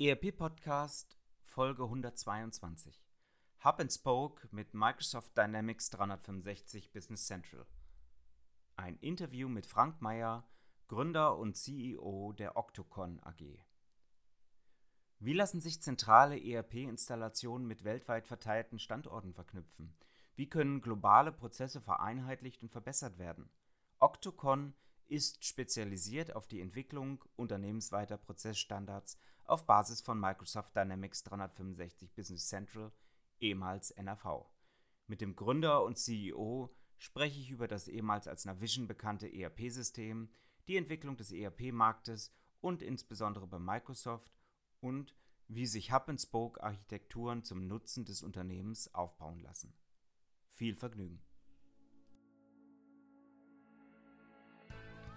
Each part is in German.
ERP Podcast Folge 122. Hub and Spoke mit Microsoft Dynamics 365 Business Central. Ein Interview mit Frank Meyer, Gründer und CEO der Octocon AG. Wie lassen sich zentrale ERP-Installationen mit weltweit verteilten Standorten verknüpfen? Wie können globale Prozesse vereinheitlicht und verbessert werden? Octocon ist spezialisiert auf die Entwicklung unternehmensweiter Prozessstandards auf Basis von Microsoft Dynamics 365 Business Central, ehemals NRV. Mit dem Gründer und CEO spreche ich über das ehemals als Navision bekannte ERP-System, die Entwicklung des ERP-Marktes und insbesondere bei Microsoft und wie sich Hub-and-Spoke-Architekturen zum Nutzen des Unternehmens aufbauen lassen. Viel Vergnügen!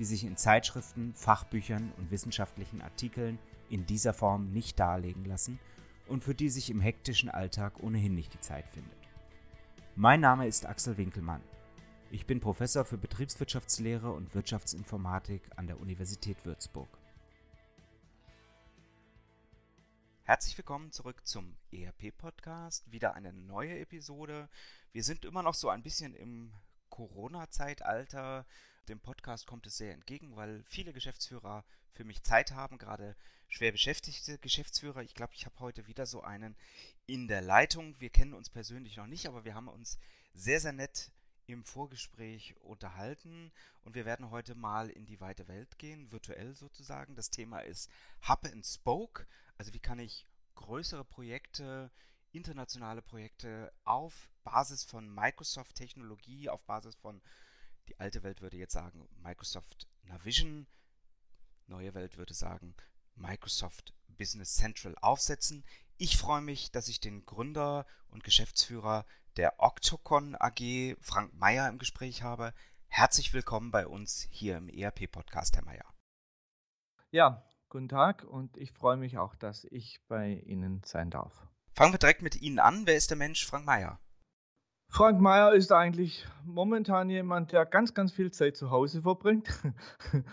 die sich in Zeitschriften, Fachbüchern und wissenschaftlichen Artikeln in dieser Form nicht darlegen lassen und für die sich im hektischen Alltag ohnehin nicht die Zeit findet. Mein Name ist Axel Winkelmann. Ich bin Professor für Betriebswirtschaftslehre und Wirtschaftsinformatik an der Universität Würzburg. Herzlich willkommen zurück zum ERP-Podcast. Wieder eine neue Episode. Wir sind immer noch so ein bisschen im Corona-Zeitalter. Dem Podcast kommt es sehr entgegen, weil viele Geschäftsführer für mich Zeit haben, gerade schwer beschäftigte Geschäftsführer. Ich glaube, ich habe heute wieder so einen in der Leitung. Wir kennen uns persönlich noch nicht, aber wir haben uns sehr, sehr nett im Vorgespräch unterhalten und wir werden heute mal in die weite Welt gehen, virtuell sozusagen. Das Thema ist Hub and Spoke, also wie kann ich größere Projekte, internationale Projekte auf Basis von Microsoft-Technologie, auf Basis von, die alte Welt würde jetzt sagen, Microsoft Navision, neue Welt würde sagen, Microsoft Business Central aufsetzen. Ich freue mich, dass ich den Gründer und Geschäftsführer der Octocon AG, Frank Meyer, im Gespräch habe. Herzlich willkommen bei uns hier im ERP-Podcast, Herr Meyer. Ja, guten Tag und ich freue mich auch, dass ich bei Ihnen sein darf. Fangen wir direkt mit Ihnen an. Wer ist der Mensch Frank Meyer? Frank Meyer ist eigentlich momentan jemand, der ganz, ganz viel Zeit zu Hause verbringt,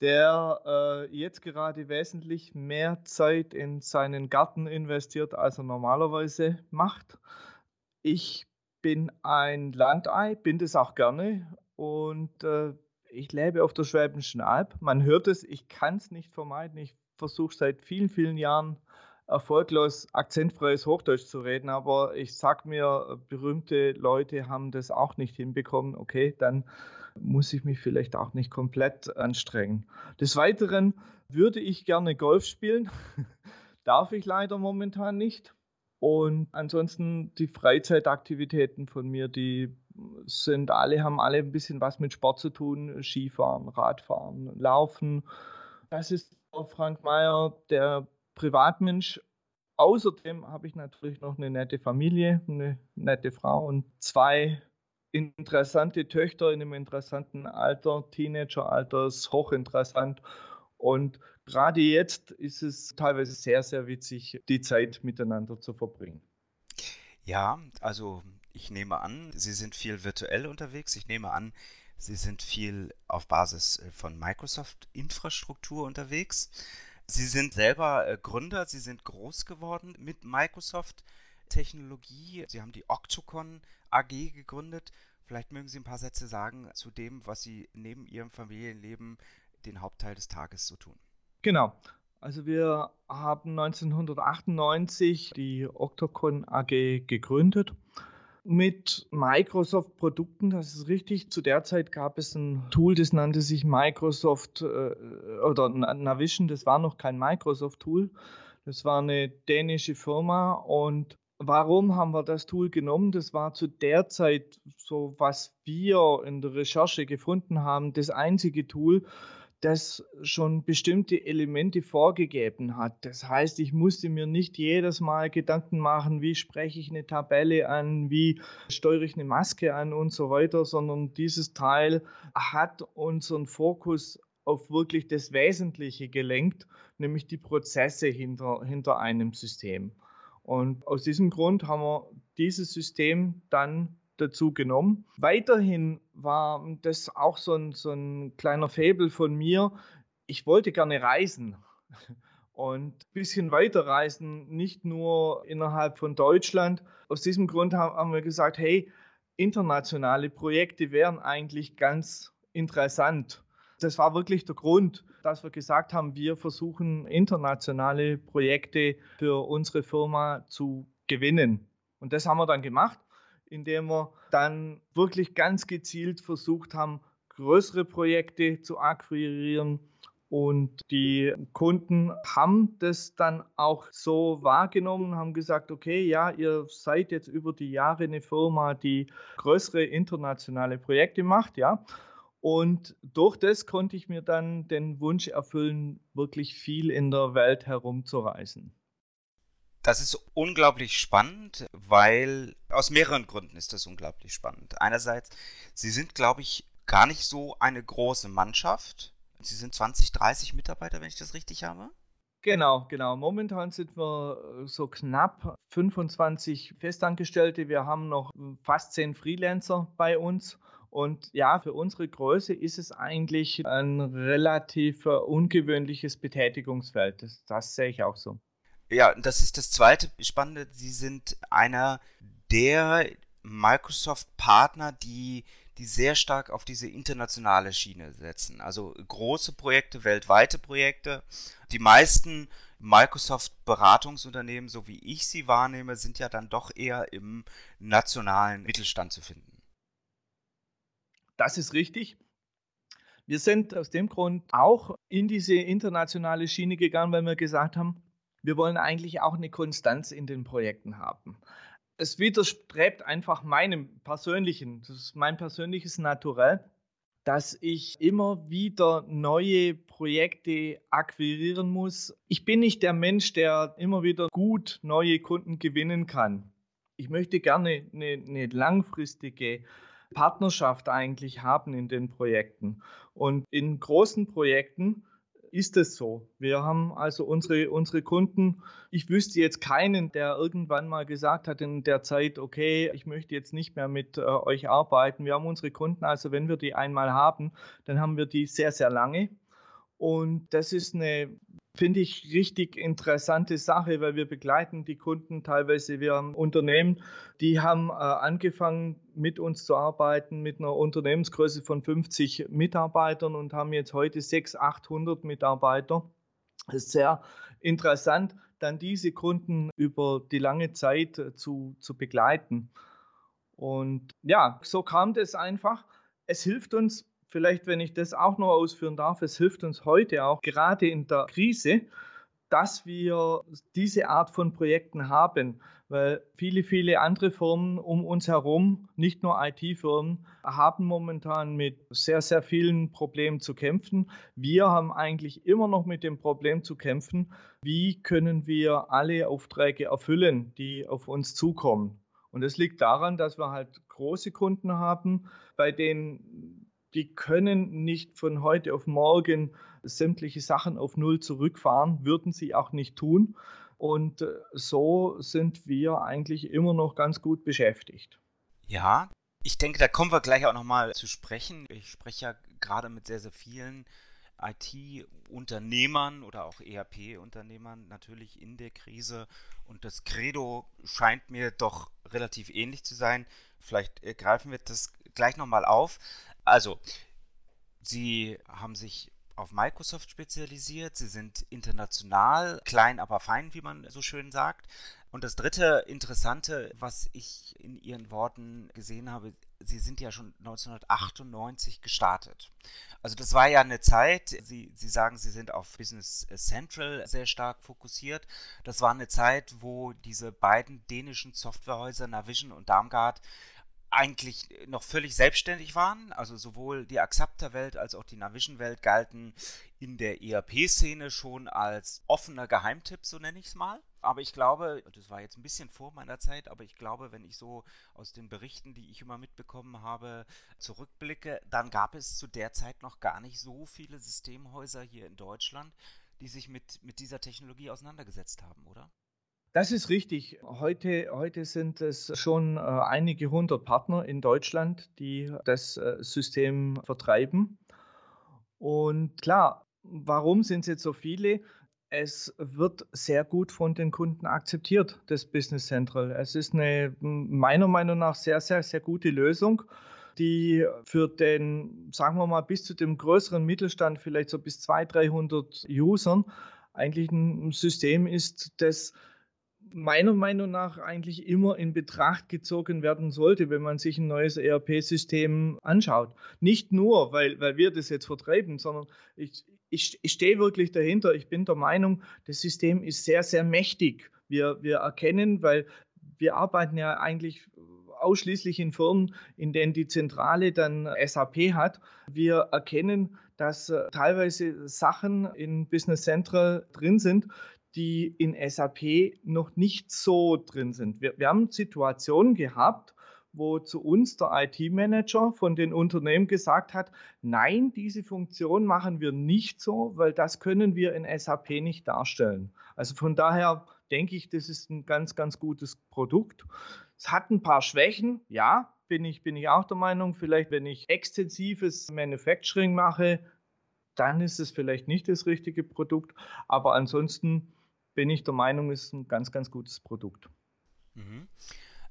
der äh, jetzt gerade wesentlich mehr Zeit in seinen Garten investiert, als er normalerweise macht. Ich bin ein Landei, bin das auch gerne und äh, ich lebe auf der Schwäbischen Alb. Man hört es, ich kann es nicht vermeiden. Ich versuche seit vielen, vielen Jahren erfolglos akzentfreies Hochdeutsch zu reden, aber ich sag mir, berühmte Leute haben das auch nicht hinbekommen. Okay, dann muss ich mich vielleicht auch nicht komplett anstrengen. Des Weiteren würde ich gerne Golf spielen, darf ich leider momentan nicht. Und ansonsten die Freizeitaktivitäten von mir, die sind alle, haben alle ein bisschen was mit Sport zu tun. Skifahren, Radfahren, Laufen. Das ist Frank Meyer, der Privatmensch. Außerdem habe ich natürlich noch eine nette Familie, eine nette Frau und zwei interessante Töchter in einem interessanten Alter, Teenageralter, ist hochinteressant. Und gerade jetzt ist es teilweise sehr, sehr witzig, die Zeit miteinander zu verbringen. Ja, also ich nehme an, Sie sind viel virtuell unterwegs. Ich nehme an, Sie sind viel auf Basis äh, von Microsoft-Infrastruktur unterwegs. Sie sind selber äh, Gründer, Sie sind groß geworden mit Microsoft-Technologie. Sie haben die Octocon AG gegründet. Vielleicht mögen Sie ein paar Sätze sagen zu dem, was Sie neben Ihrem Familienleben den Hauptteil des Tages so tun. Genau. Also wir haben 1998 die Octocon AG gegründet mit Microsoft-Produkten. Das ist richtig. Zu der Zeit gab es ein Tool, das nannte sich Microsoft äh, oder Navision. Das war noch kein Microsoft-Tool. Das war eine dänische Firma und Warum haben wir das Tool genommen? Das war zu der Zeit so, was wir in der Recherche gefunden haben, das einzige Tool, das schon bestimmte Elemente vorgegeben hat. Das heißt, ich musste mir nicht jedes Mal Gedanken machen, wie spreche ich eine Tabelle an, wie steuere ich eine Maske an und so weiter, sondern dieses Teil hat unseren Fokus auf wirklich das Wesentliche gelenkt, nämlich die Prozesse hinter, hinter einem System. Und aus diesem Grund haben wir dieses System dann dazu genommen. Weiterhin war das auch so ein, so ein kleiner Faible von mir. Ich wollte gerne reisen und ein bisschen weiter reisen, nicht nur innerhalb von Deutschland. Aus diesem Grund haben wir gesagt, hey, internationale Projekte wären eigentlich ganz interessant. Das war wirklich der Grund, dass wir gesagt haben, wir versuchen internationale Projekte für unsere Firma zu gewinnen. Und das haben wir dann gemacht indem wir dann wirklich ganz gezielt versucht haben, größere Projekte zu akquirieren. Und die Kunden haben das dann auch so wahrgenommen, haben gesagt, okay, ja, ihr seid jetzt über die Jahre eine Firma, die größere internationale Projekte macht, ja. Und durch das konnte ich mir dann den Wunsch erfüllen, wirklich viel in der Welt herumzureisen. Das ist unglaublich spannend, weil aus mehreren Gründen ist das unglaublich spannend. Einerseits, Sie sind, glaube ich, gar nicht so eine große Mannschaft. Sie sind 20, 30 Mitarbeiter, wenn ich das richtig habe. Genau, genau. Momentan sind wir äh, so knapp 25 Festangestellte. Wir haben noch fast 10 Freelancer bei uns. Und ja, für unsere Größe ist es eigentlich ein relativ äh, ungewöhnliches Betätigungsfeld. Das, das sehe ich auch so. Ja, das ist das zweite Spannende. Sie sind einer der Microsoft-Partner, die, die sehr stark auf diese internationale Schiene setzen. Also große Projekte, weltweite Projekte. Die meisten Microsoft-Beratungsunternehmen, so wie ich sie wahrnehme, sind ja dann doch eher im nationalen Mittelstand zu finden. Das ist richtig. Wir sind aus dem Grund auch in diese internationale Schiene gegangen, weil wir gesagt haben, wir wollen eigentlich auch eine Konstanz in den Projekten haben. Es widerstrebt einfach meinem persönlichen, das ist mein persönliches Naturell, dass ich immer wieder neue Projekte akquirieren muss. Ich bin nicht der Mensch, der immer wieder gut neue Kunden gewinnen kann. Ich möchte gerne eine, eine langfristige Partnerschaft eigentlich haben in den Projekten. Und in großen Projekten ist es so. Wir haben also unsere, unsere Kunden, ich wüsste jetzt keinen, der irgendwann mal gesagt hat in der Zeit, okay, ich möchte jetzt nicht mehr mit äh, euch arbeiten. Wir haben unsere Kunden, also wenn wir die einmal haben, dann haben wir die sehr, sehr lange. Und das ist eine finde ich richtig interessante Sache, weil wir begleiten die Kunden teilweise. Wir haben Unternehmen, die haben äh, angefangen mit uns zu arbeiten mit einer Unternehmensgröße von 50 Mitarbeitern und haben jetzt heute 600, 800 Mitarbeiter. Das ist sehr interessant, dann diese Kunden über die lange Zeit äh, zu, zu begleiten. Und ja, so kam das einfach. Es hilft uns vielleicht, wenn ich das auch noch ausführen darf, es hilft uns heute auch, gerade in der Krise, dass wir diese Art von Projekten haben, weil viele, viele andere Firmen um uns herum, nicht nur IT-Firmen, haben momentan mit sehr, sehr vielen Problemen zu kämpfen. Wir haben eigentlich immer noch mit dem Problem zu kämpfen, wie können wir alle Aufträge erfüllen, die auf uns zukommen. Und es liegt daran, dass wir halt große Kunden haben, bei denen die können nicht von heute auf morgen sämtliche Sachen auf Null zurückfahren, würden sie auch nicht tun. Und äh, so sind wir eigentlich immer noch ganz gut beschäftigt. Ja, ich denke, da kommen wir gleich auch nochmal zu sprechen. Ich spreche ja gerade mit sehr, sehr vielen IT-Unternehmern oder auch ERP-Unternehmern natürlich in der Krise. Und das Credo scheint mir doch relativ ähnlich zu sein. Vielleicht äh, greifen wir das gleich nochmal auf. Also, sie haben sich auf Microsoft spezialisiert, sie sind international, klein aber fein, wie man so schön sagt. Und das dritte Interessante, was ich in Ihren Worten gesehen habe, Sie sind ja schon 1998 gestartet. Also das war ja eine Zeit, Sie, Sie sagen, Sie sind auf Business Central sehr stark fokussiert. Das war eine Zeit, wo diese beiden dänischen Softwarehäuser Navision und Darmgard eigentlich noch völlig selbstständig waren. Also sowohl die Axapta-Welt als auch die Navision-Welt galten in der ERP-Szene schon als offener Geheimtipp, so nenne ich es mal. Aber ich glaube, das war jetzt ein bisschen vor meiner Zeit, aber ich glaube, wenn ich so aus den Berichten, die ich immer mitbekommen habe, zurückblicke, dann gab es zu der Zeit noch gar nicht so viele Systemhäuser hier in Deutschland, die sich mit, mit dieser Technologie auseinandergesetzt haben, oder? Das ist richtig. Heute, heute sind es schon äh, einige hundert Partner in Deutschland, die das äh, System vertreiben. Und klar, warum sind es jetzt so viele? Es wird sehr gut von den Kunden akzeptiert, das Business Central. Es ist eine meiner Meinung nach sehr, sehr, sehr gute Lösung, die für den, sagen wir mal, bis zu dem größeren Mittelstand, vielleicht so bis 200, 300 Usern, eigentlich ein System ist, das meiner Meinung nach eigentlich immer in Betracht gezogen werden sollte, wenn man sich ein neues ERP-System anschaut. Nicht nur, weil, weil wir das jetzt vertreiben, sondern ich, ich, ich stehe wirklich dahinter. Ich bin der Meinung, das System ist sehr, sehr mächtig. Wir, wir erkennen, weil wir arbeiten ja eigentlich ausschließlich in Firmen, in denen die Zentrale dann SAP hat. Wir erkennen, dass äh, teilweise Sachen in Business Central drin sind, die in SAP noch nicht so drin sind. Wir, wir haben Situationen gehabt, wo zu uns der IT-Manager von den Unternehmen gesagt hat, nein, diese Funktion machen wir nicht so, weil das können wir in SAP nicht darstellen. Also von daher denke ich, das ist ein ganz, ganz gutes Produkt. Es hat ein paar Schwächen, ja, bin ich, bin ich auch der Meinung. Vielleicht, wenn ich extensives Manufacturing mache, dann ist es vielleicht nicht das richtige Produkt. Aber ansonsten bin ich der Meinung, ist ein ganz, ganz gutes Produkt. Mhm.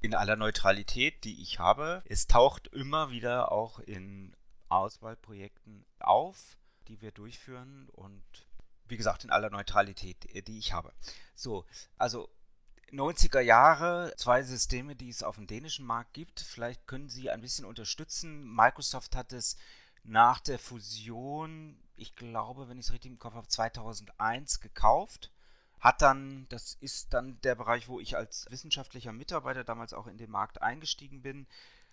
In aller Neutralität, die ich habe, es taucht immer wieder auch in Auswahlprojekten auf, die wir durchführen und wie gesagt in aller Neutralität, äh, die ich habe. So, also 90er Jahre, zwei Systeme, die es auf dem dänischen Markt gibt. Vielleicht können Sie ein bisschen unterstützen. Microsoft hat es nach der Fusion, ich glaube, wenn ich es richtig im Kopf habe, 2001 gekauft hat dann, das ist dann der Bereich, wo ich als wissenschaftlicher Mitarbeiter damals auch in den Markt eingestiegen bin,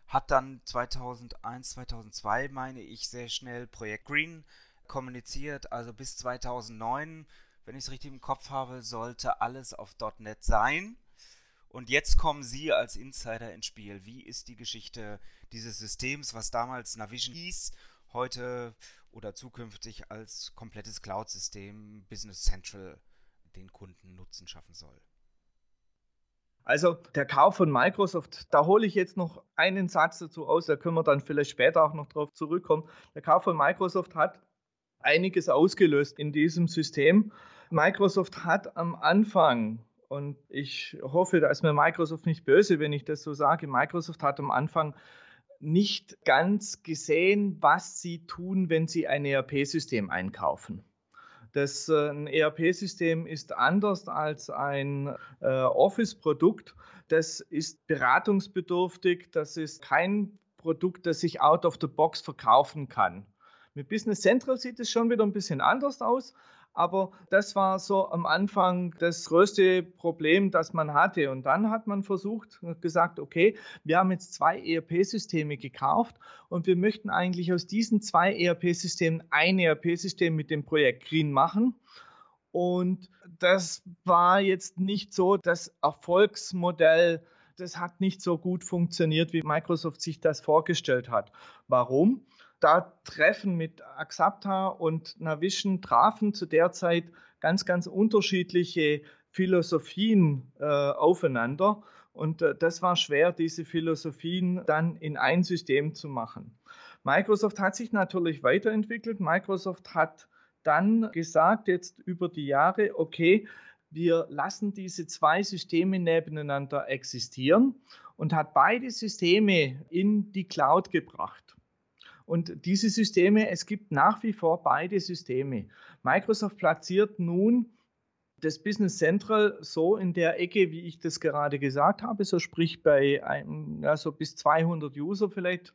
hat dann 2001, 2002, meine ich, sehr schnell Projekt Green kommuniziert, also bis 2009, wenn ich es richtig im Kopf habe, sollte alles auf .NET sein. Und jetzt kommen Sie als Insider ins Spiel. Wie ist die Geschichte dieses Systems, was damals Navision hieß, heute oder zukünftig als komplettes Cloud-System Business Central den Kunden Nutzen schaffen soll. Also der Kauf von Microsoft, da hole ich jetzt noch einen Satz dazu aus, da können wir dann vielleicht später auch noch drauf zurückkommen. Der Kauf von Microsoft hat einiges ausgelöst in diesem System. Microsoft hat am Anfang, und ich hoffe, da ist mir Microsoft nicht böse, wenn ich das so sage, Microsoft hat am Anfang nicht ganz gesehen, was sie tun, wenn sie ein ERP-System einkaufen. Das äh, ein ERP-System ist anders als ein äh, Office-Produkt. Das ist beratungsbedürftig. Das ist kein Produkt, das sich out of the box verkaufen kann. Mit Business Central sieht es schon wieder ein bisschen anders aus. Aber das war so am Anfang das größte Problem, das man hatte. Und dann hat man versucht, gesagt, okay, wir haben jetzt zwei ERP-Systeme gekauft und wir möchten eigentlich aus diesen zwei ERP-Systemen ein ERP-System mit dem Projekt Green machen. Und das war jetzt nicht so das Erfolgsmodell, das hat nicht so gut funktioniert, wie Microsoft sich das vorgestellt hat. Warum? Da Treffen mit Axapta und Navision trafen zu der Zeit ganz, ganz unterschiedliche Philosophien äh, aufeinander. Und äh, das war schwer, diese Philosophien dann in ein System zu machen. Microsoft hat sich natürlich weiterentwickelt. Microsoft hat dann gesagt, jetzt über die Jahre, okay, wir lassen diese zwei Systeme nebeneinander existieren und hat beide Systeme in die Cloud gebracht. Und diese Systeme, es gibt nach wie vor beide Systeme. Microsoft platziert nun das Business Central so in der Ecke, wie ich das gerade gesagt habe, so sprich bei einem, also bis 200 User vielleicht.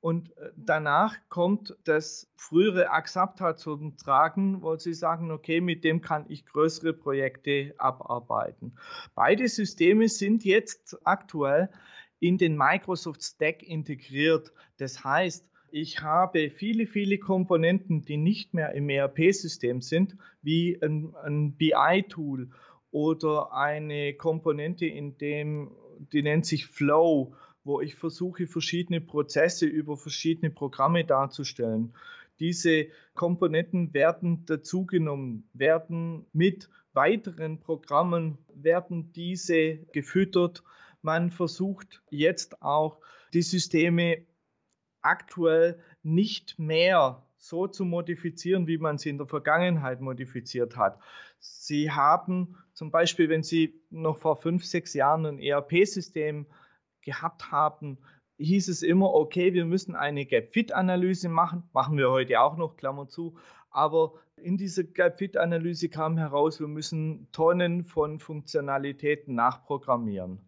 Und äh, danach kommt das frühere Axapta zum Tragen, wo sie sagen, okay, mit dem kann ich größere Projekte abarbeiten. Beide Systeme sind jetzt aktuell in den Microsoft Stack integriert. Das heißt, ich habe viele, viele Komponenten, die nicht mehr im ERP-System sind, wie ein, ein BI-Tool oder eine Komponente, in dem, die nennt sich Flow, wo ich versuche, verschiedene Prozesse über verschiedene Programme darzustellen. Diese Komponenten werden dazugenommen, werden mit weiteren Programmen, werden diese gefüttert. Man versucht jetzt auch die Systeme aktuell nicht mehr so zu modifizieren, wie man sie in der Vergangenheit modifiziert hat. Sie haben zum Beispiel, wenn Sie noch vor fünf, sechs Jahren ein ERP-System gehabt haben, hieß es immer, okay, wir müssen eine Gap-Fit-Analyse machen, machen wir heute auch noch, Klammer zu, aber in dieser Gap-Fit-Analyse kam heraus, wir müssen Tonnen von Funktionalitäten nachprogrammieren.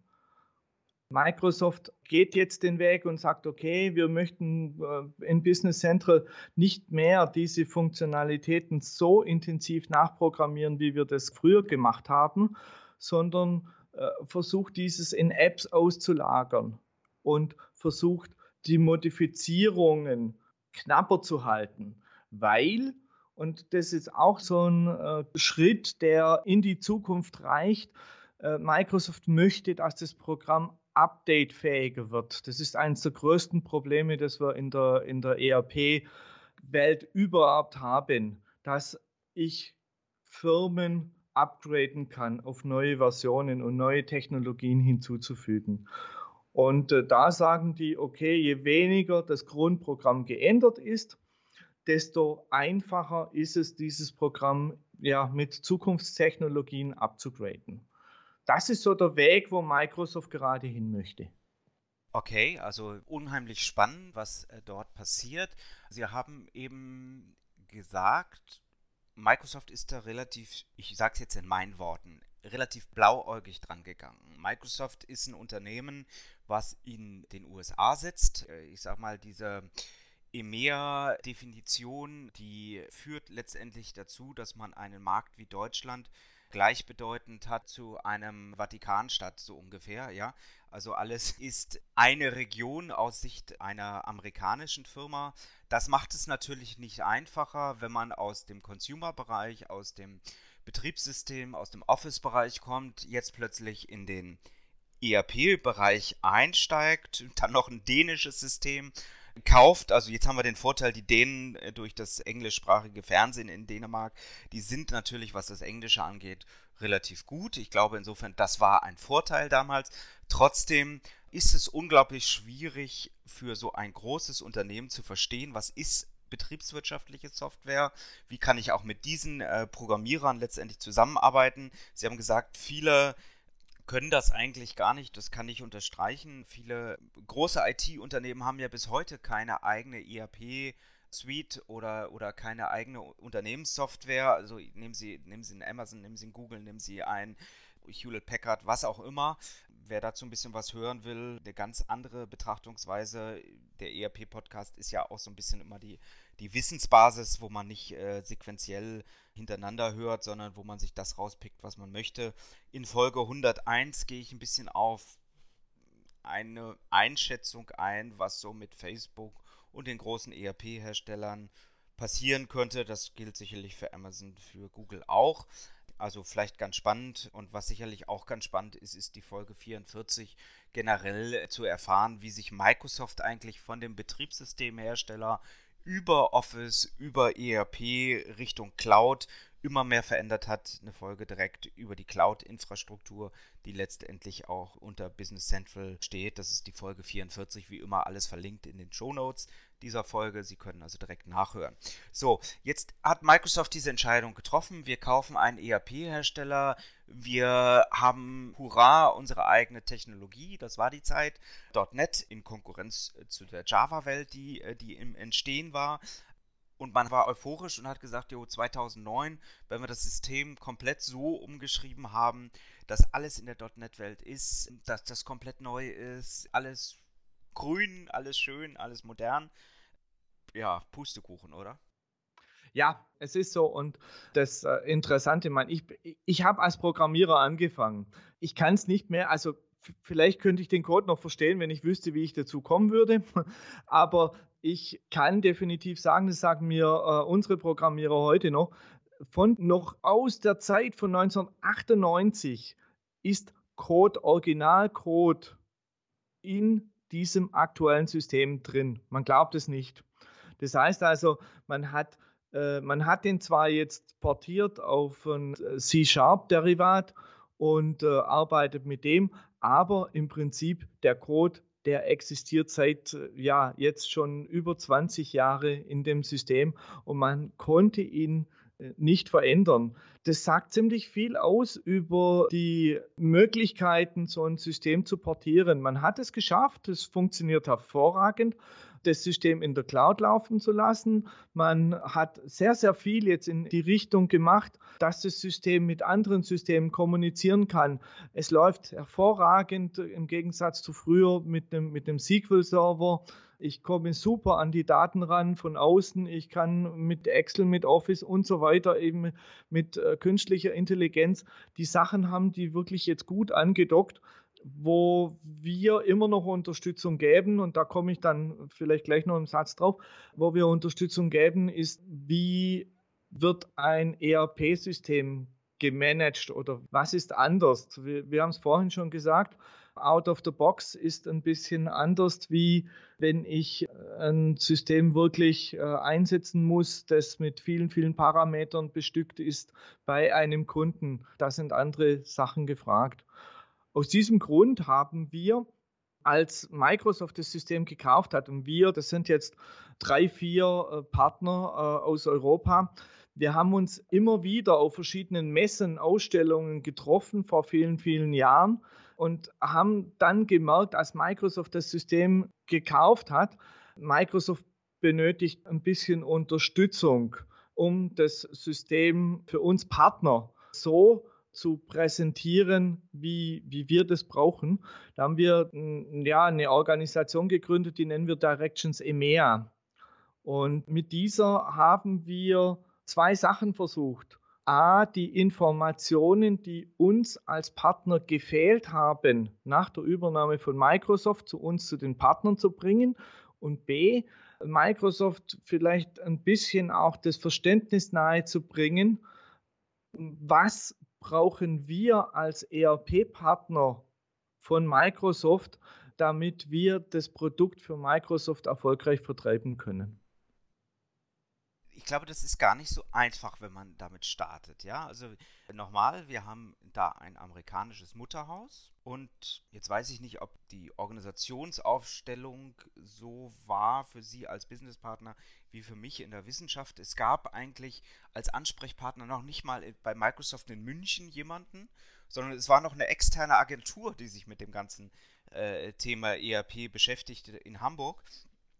Microsoft geht jetzt den Weg und sagt, okay, wir möchten äh, in Business Central nicht mehr diese Funktionalitäten so intensiv nachprogrammieren, wie wir das früher gemacht haben, sondern äh, versucht dieses in Apps auszulagern und versucht die Modifizierungen knapper zu halten, weil, und das ist auch so ein äh, Schritt, der in die Zukunft reicht, Microsoft möchte, dass das Programm updatefähiger wird. Das ist eines der größten Probleme, das wir in der, in der ERP-Welt überhaupt haben, dass ich Firmen upgraden kann, auf neue Versionen und neue Technologien hinzuzufügen. Und äh, da sagen die, okay, je weniger das Grundprogramm geändert ist, desto einfacher ist es, dieses Programm ja, mit Zukunftstechnologien abzugraden. Das ist so der Weg, wo Microsoft gerade hin möchte. Okay, also unheimlich spannend, was äh, dort passiert. Sie haben eben gesagt, Microsoft ist da relativ, ich sage es jetzt in meinen Worten, relativ blauäugig dran gegangen. Microsoft ist ein Unternehmen, was in den USA sitzt. Äh, ich sage mal, diese EMEA-Definition, die führt letztendlich dazu, dass man einen Markt wie Deutschland gleichbedeutend hat zu einem Vatikanstadt so ungefähr, ja. Also alles ist eine Region aus Sicht einer amerikanischen Firma. Das macht es natürlich nicht einfacher, wenn man aus dem Consumer-Bereich, aus dem Betriebssystem, aus dem Office-Bereich kommt, jetzt plötzlich in den ERP-Bereich einsteigt, dann noch ein dänisches System kauft. Also jetzt haben wir den Vorteil, die Dänen äh, durch das englischsprachige Fernsehen in Dänemark, die sind natürlich, was das Englische angeht, relativ gut. Ich glaube insofern, das war ein Vorteil damals. Trotzdem ist es unglaublich schwierig für so ein großes Unternehmen zu verstehen, was ist betriebswirtschaftliche Software, wie kann ich auch mit diesen äh, Programmierern letztendlich zusammenarbeiten. Sie haben gesagt, viele können das eigentlich gar nicht, das kann ich unterstreichen. Viele große IT-Unternehmen haben ja bis heute keine eigene ERP-Suite oder, oder keine eigene Unternehmenssoftware. Also nehmen Sie, nehmen Sie einen Amazon, nehmen Sie einen Google, nehmen Sie ein Hewlett Packard, was auch immer. Wer dazu ein bisschen was hören will, eine ganz andere Betrachtungsweise. Der ERP-Podcast ist ja auch so ein bisschen immer die, die Wissensbasis, wo man nicht äh, sequenziell hintereinander hört, sondern wo man sich das rauspickt, was man möchte. In Folge 101 gehe ich ein bisschen auf eine Einschätzung ein, was so mit Facebook und den großen ERP-Herstellern passieren könnte. Das gilt sicherlich für Amazon, für Google auch. Also vielleicht ganz spannend und was sicherlich auch ganz spannend ist, ist die Folge 44 generell zu erfahren, wie sich Microsoft eigentlich von dem Betriebssystemhersteller über Office, über ERP Richtung Cloud immer mehr verändert hat. Eine Folge direkt über die Cloud-Infrastruktur, die letztendlich auch unter Business Central steht. Das ist die Folge 44, wie immer alles verlinkt in den Show Notes dieser Folge. Sie können also direkt nachhören. So, jetzt hat Microsoft diese Entscheidung getroffen. Wir kaufen einen ERP-Hersteller. Wir haben, hurra, unsere eigene Technologie. Das war die Zeit. .NET in Konkurrenz äh, zu der Java-Welt, die, äh, die im Entstehen war. Und man war euphorisch und hat gesagt, jo, 2009, wenn wir das System komplett so umgeschrieben haben, dass alles in der .NET-Welt ist, dass das komplett neu ist, alles grün, alles schön, alles modern. Ja, Pustekuchen, oder? Ja, es ist so. Und das äh, Interessante, ich, ich habe als Programmierer angefangen. Ich kann es nicht mehr, also vielleicht könnte ich den Code noch verstehen, wenn ich wüsste, wie ich dazu kommen würde. Aber ich kann definitiv sagen, das sagen mir äh, unsere Programmierer heute noch, von noch aus der Zeit von 1998 ist Code, Originalcode in diesem aktuellen System drin. Man glaubt es nicht. Das heißt also, man hat, man hat den zwar jetzt portiert auf ein C-Sharp-Derivat und äh, arbeitet mit dem, aber im Prinzip der Code, der existiert seit äh, ja jetzt schon über 20 Jahre in dem System und man konnte ihn äh, nicht verändern. Das sagt ziemlich viel aus über die Möglichkeiten, so ein System zu portieren. Man hat es geschafft, es funktioniert hervorragend das System in der Cloud laufen zu lassen. Man hat sehr, sehr viel jetzt in die Richtung gemacht, dass das System mit anderen Systemen kommunizieren kann. Es läuft hervorragend im Gegensatz zu früher mit dem, mit dem SQL-Server. Ich komme super an die Daten ran von außen. Ich kann mit Excel, mit Office und so weiter eben mit äh, künstlicher Intelligenz die Sachen haben, die wirklich jetzt gut angedockt, wo wir immer noch Unterstützung geben. Und da komme ich dann vielleicht gleich noch einen Satz drauf. Wo wir Unterstützung geben, ist, wie wird ein ERP-System gemanagt oder was ist anders? Wir, wir haben es vorhin schon gesagt out of the box ist ein bisschen anders, wie wenn ich ein System wirklich äh, einsetzen muss, das mit vielen, vielen Parametern bestückt ist bei einem Kunden. Da sind andere Sachen gefragt. Aus diesem Grund haben wir als Microsoft das System gekauft hat und wir, das sind jetzt drei, vier äh, Partner äh, aus Europa, wir haben uns immer wieder auf verschiedenen Messen, Ausstellungen getroffen vor vielen, vielen Jahren und haben dann gemerkt, als Microsoft das System gekauft hat, Microsoft benötigt ein bisschen Unterstützung, um das System für uns Partner so zu präsentieren, wie, wie wir das brauchen. Da haben wir ja, eine Organisation gegründet, die nennen wir Directions EMEA. Und mit dieser haben wir zwei Sachen versucht. A, die Informationen, die uns als Partner gefehlt haben, nach der Übernahme von Microsoft zu uns, zu den Partnern zu bringen. Und B, Microsoft vielleicht ein bisschen auch das Verständnis nahezubringen, was brauchen wir als ERP-Partner von Microsoft, damit wir das Produkt für Microsoft erfolgreich vertreiben können ich glaube, das ist gar nicht so einfach, wenn man damit startet. Ja, also nochmal, wir haben da ein amerikanisches Mutterhaus und jetzt weiß ich nicht, ob die Organisationsaufstellung so war für Sie als Businesspartner wie für mich in der Wissenschaft. Es gab eigentlich als Ansprechpartner noch nicht mal bei Microsoft in München jemanden, sondern es war noch eine externe Agentur, die sich mit dem ganzen äh, Thema ERP beschäftigte in Hamburg.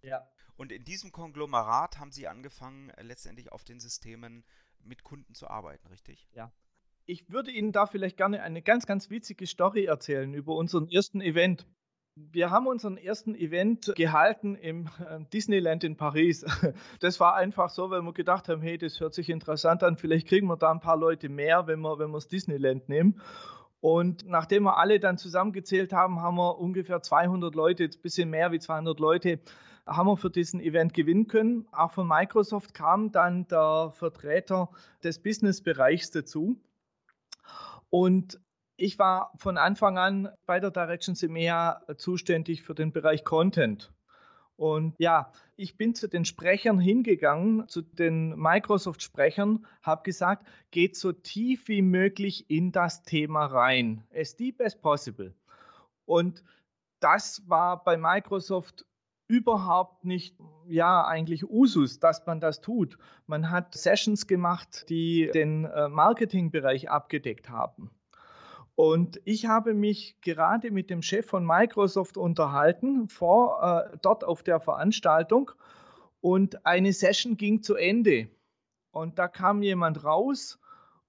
Ja. Und in diesem Konglomerat haben Sie angefangen, äh, letztendlich auf den Systemen mit Kunden zu arbeiten, richtig? Ja. Ich würde Ihnen da vielleicht gerne eine ganz, ganz witzige Story erzählen über unseren ersten Event. Wir haben unseren ersten Event gehalten im äh, Disneyland in Paris. Das war einfach so, weil wir gedacht haben, hey, das hört sich interessant an, vielleicht kriegen wir da ein paar Leute mehr, wenn wir, wenn wir das Disneyland nehmen. Und nachdem wir alle dann zusammengezählt haben, haben wir ungefähr 200 Leute, ein bisschen mehr wie 200 Leute haben wir für diesen Event gewinnen können. Auch von Microsoft kam dann der Vertreter des Businessbereichs dazu. Und ich war von Anfang an bei der Directions EMEA zuständig für den Bereich Content. Und ja, ich bin zu den Sprechern hingegangen, zu den Microsoft-Sprechern, habe gesagt, geht so tief wie möglich in das Thema rein. As deep as possible. Und das war bei Microsoft überhaupt nicht, ja, eigentlich Usus, dass man das tut. Man hat Sessions gemacht, die den äh, Marketingbereich abgedeckt haben. Und ich habe mich gerade mit dem Chef von Microsoft unterhalten, vor, äh, dort auf der Veranstaltung. Und eine Session ging zu Ende. Und da kam jemand raus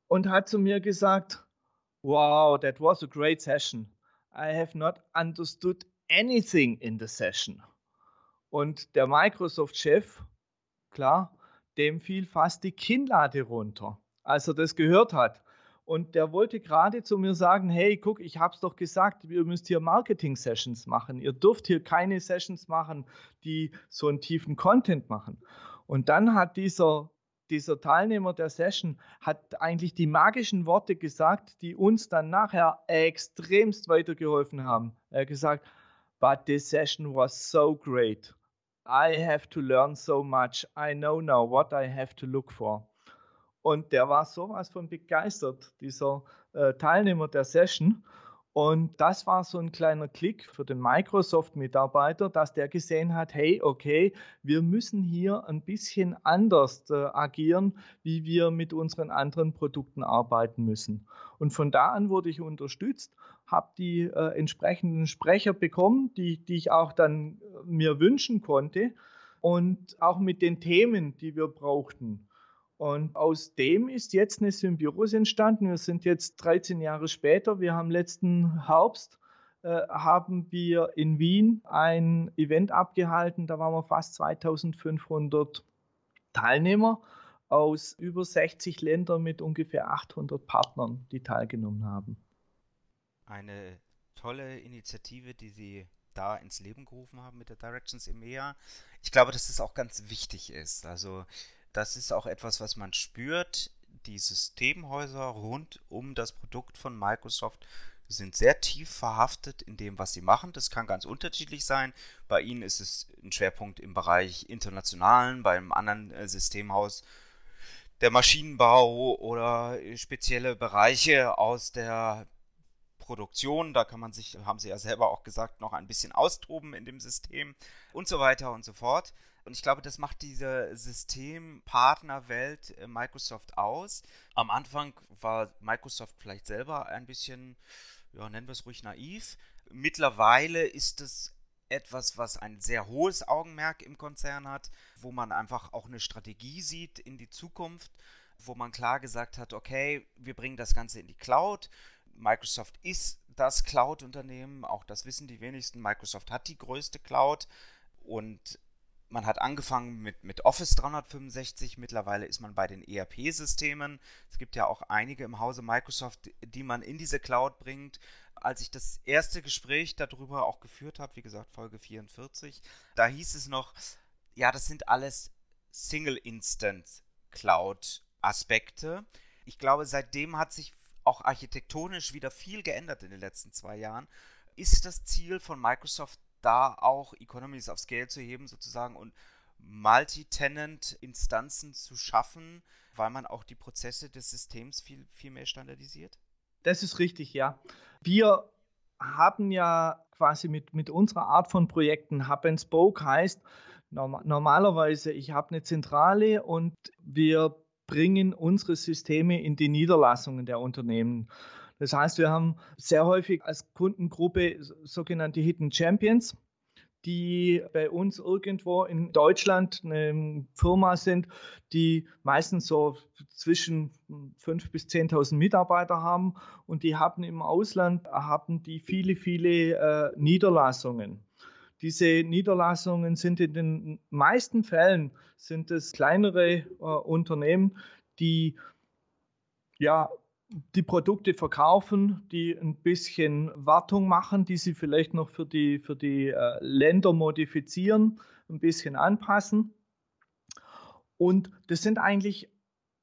und hat zu mir gesagt, wow, that was a great session. I have not understood anything in the session. Und der Microsoft-Chef, klar, dem fiel fast die Kinnlade runter, als er das gehört hat. Und der wollte gerade zu mir sagen, hey, guck, ich habe es doch gesagt, ihr müsst hier Marketing-Sessions machen. Ihr dürft hier keine Sessions machen, die so einen tiefen Content machen. Und dann hat dieser, dieser Teilnehmer der Session hat eigentlich die magischen Worte gesagt, die uns dann nachher extremst weitergeholfen haben. Er hat gesagt, but this session was so great. I have to learn so much. I know now what I have to look for. Und der war sowas von begeistert, dieser äh, Teilnehmer der Session. Und das war so ein kleiner Klick für den Microsoft-Mitarbeiter, dass der gesehen hat, hey, okay, wir müssen hier ein bisschen anders äh, agieren, wie wir mit unseren anderen Produkten arbeiten müssen. Und von da an wurde ich unterstützt, habe die äh, entsprechenden Sprecher bekommen, die, die ich auch dann äh, mir wünschen konnte und auch mit den Themen, die wir brauchten. Und aus dem ist jetzt eine Symbiose entstanden. Wir sind jetzt 13 Jahre später. Wir haben letzten Herbst äh, haben wir in Wien ein Event abgehalten. Da waren wir fast 2500 Teilnehmer aus über 60 Ländern mit ungefähr 800 Partnern, die teilgenommen haben. Eine tolle Initiative, die Sie da ins Leben gerufen haben mit der Directions EMEA. Ich glaube, dass das auch ganz wichtig ist. Also das ist auch etwas, was man spürt. Die Systemhäuser rund um das Produkt von Microsoft sind sehr tief verhaftet in dem, was sie machen. Das kann ganz unterschiedlich sein. Bei ihnen ist es ein Schwerpunkt im Bereich internationalen, beim anderen äh, Systemhaus der Maschinenbau oder spezielle Bereiche aus der Produktion. Da kann man sich, haben sie ja selber auch gesagt, noch ein bisschen austoben in dem System und so weiter und so fort. Und ich glaube, das macht diese Systempartnerwelt äh, Microsoft aus. Am Anfang war Microsoft vielleicht selber ein bisschen, ja, nennen wir es ruhig naiv. Mittlerweile ist es etwas, was ein sehr hohes Augenmerk im Konzern hat, wo man einfach auch eine Strategie sieht in die Zukunft, wo man klar gesagt hat, okay, wir bringen das Ganze in die Cloud. Microsoft ist das Cloud-Unternehmen, auch das wissen die wenigsten. Microsoft hat die größte Cloud und man hat angefangen mit, mit Office 365, mittlerweile ist man bei den ERP-Systemen. Es gibt ja auch einige im Hause Microsoft, die man in diese Cloud bringt. Als ich das erste Gespräch darüber auch geführt habe, wie gesagt, Folge 44, da hieß es noch, ja, das sind alles Single-Instance Cloud-Aspekte. Ich glaube, seitdem hat sich auch architektonisch wieder viel geändert in den letzten zwei Jahren. Ist das Ziel von Microsoft da auch Economies of Scale zu heben sozusagen und Multi-Tenant-Instanzen zu schaffen, weil man auch die Prozesse des Systems viel, viel mehr standardisiert? Das ist richtig, ja. Wir haben ja quasi mit, mit unserer Art von Projekten, Hub and Spoke heißt, normalerweise, ich habe eine Zentrale und wir bringen unsere Systeme in die Niederlassungen der Unternehmen. Das heißt, wir haben sehr häufig als Kundengruppe sogenannte Hidden Champions, die bei uns irgendwo in Deutschland eine Firma sind, die meistens so zwischen 5.000 bis 10.000 Mitarbeiter haben und die haben im Ausland haben die viele, viele äh, Niederlassungen. Diese Niederlassungen sind in den meisten Fällen sind es kleinere äh, Unternehmen, die ja die Produkte verkaufen, die ein bisschen Wartung machen, die sie vielleicht noch für die, für die äh, Länder modifizieren, ein bisschen anpassen. Und das sind eigentlich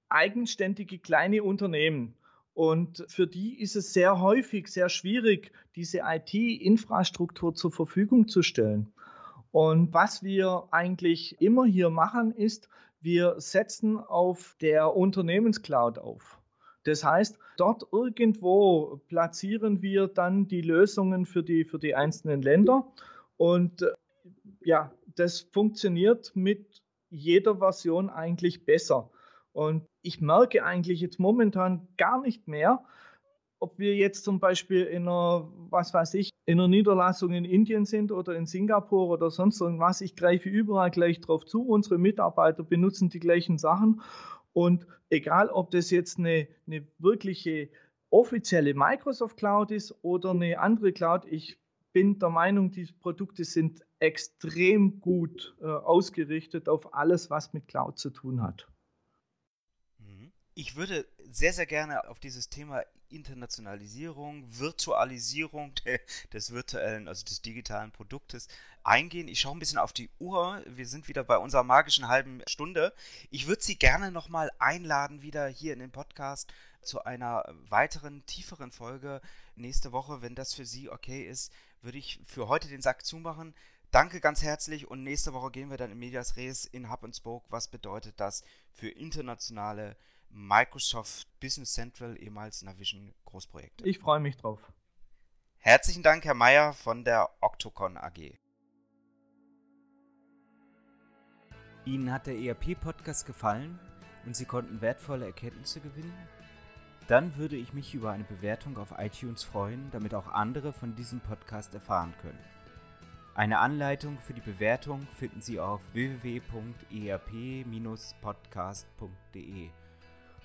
eigenständige kleine Unternehmen. Und für die ist es sehr häufig sehr schwierig, diese IT-Infrastruktur zur Verfügung zu stellen. Und was wir eigentlich immer hier machen, ist, wir setzen auf der Unternehmenscloud auf. Das heißt, dort irgendwo platzieren wir dann die Lösungen für die, für die einzelnen Länder. Und äh, ja, das funktioniert mit jeder Version eigentlich besser. Und ich merke eigentlich jetzt momentan gar nicht mehr, ob wir jetzt zum Beispiel in einer, was weiß ich, in einer Niederlassung in Indien sind oder in Singapur oder sonst irgendwas. Ich greife überall gleich drauf zu. Unsere Mitarbeiter benutzen die gleichen Sachen und egal, ob das jetzt eine, eine wirkliche offizielle Microsoft Cloud ist oder eine andere Cloud, ich bin der Meinung, die Produkte sind extrem gut äh, ausgerichtet auf alles, was mit Cloud zu tun hat. Mhm. Ich würde sehr, sehr gerne auf dieses Thema Internationalisierung, Virtualisierung des virtuellen, also des digitalen Produktes eingehen. Ich schaue ein bisschen auf die Uhr. Wir sind wieder bei unserer magischen halben Stunde. Ich würde Sie gerne nochmal einladen, wieder hier in den Podcast zu einer weiteren, tieferen Folge nächste Woche. Wenn das für Sie okay ist, würde ich für heute den Sack zumachen. Danke ganz herzlich und nächste Woche gehen wir dann in Medias Res in Hub and Spoke. Was bedeutet das für internationale Microsoft Business Central, ehemals Navision Großprojekte. Ich freue mich drauf. Herzlichen Dank, Herr Mayer von der Octocon AG. Ihnen hat der ERP-Podcast gefallen und Sie konnten wertvolle Erkenntnisse gewinnen? Dann würde ich mich über eine Bewertung auf iTunes freuen, damit auch andere von diesem Podcast erfahren können. Eine Anleitung für die Bewertung finden Sie auf www.erp-podcast.de.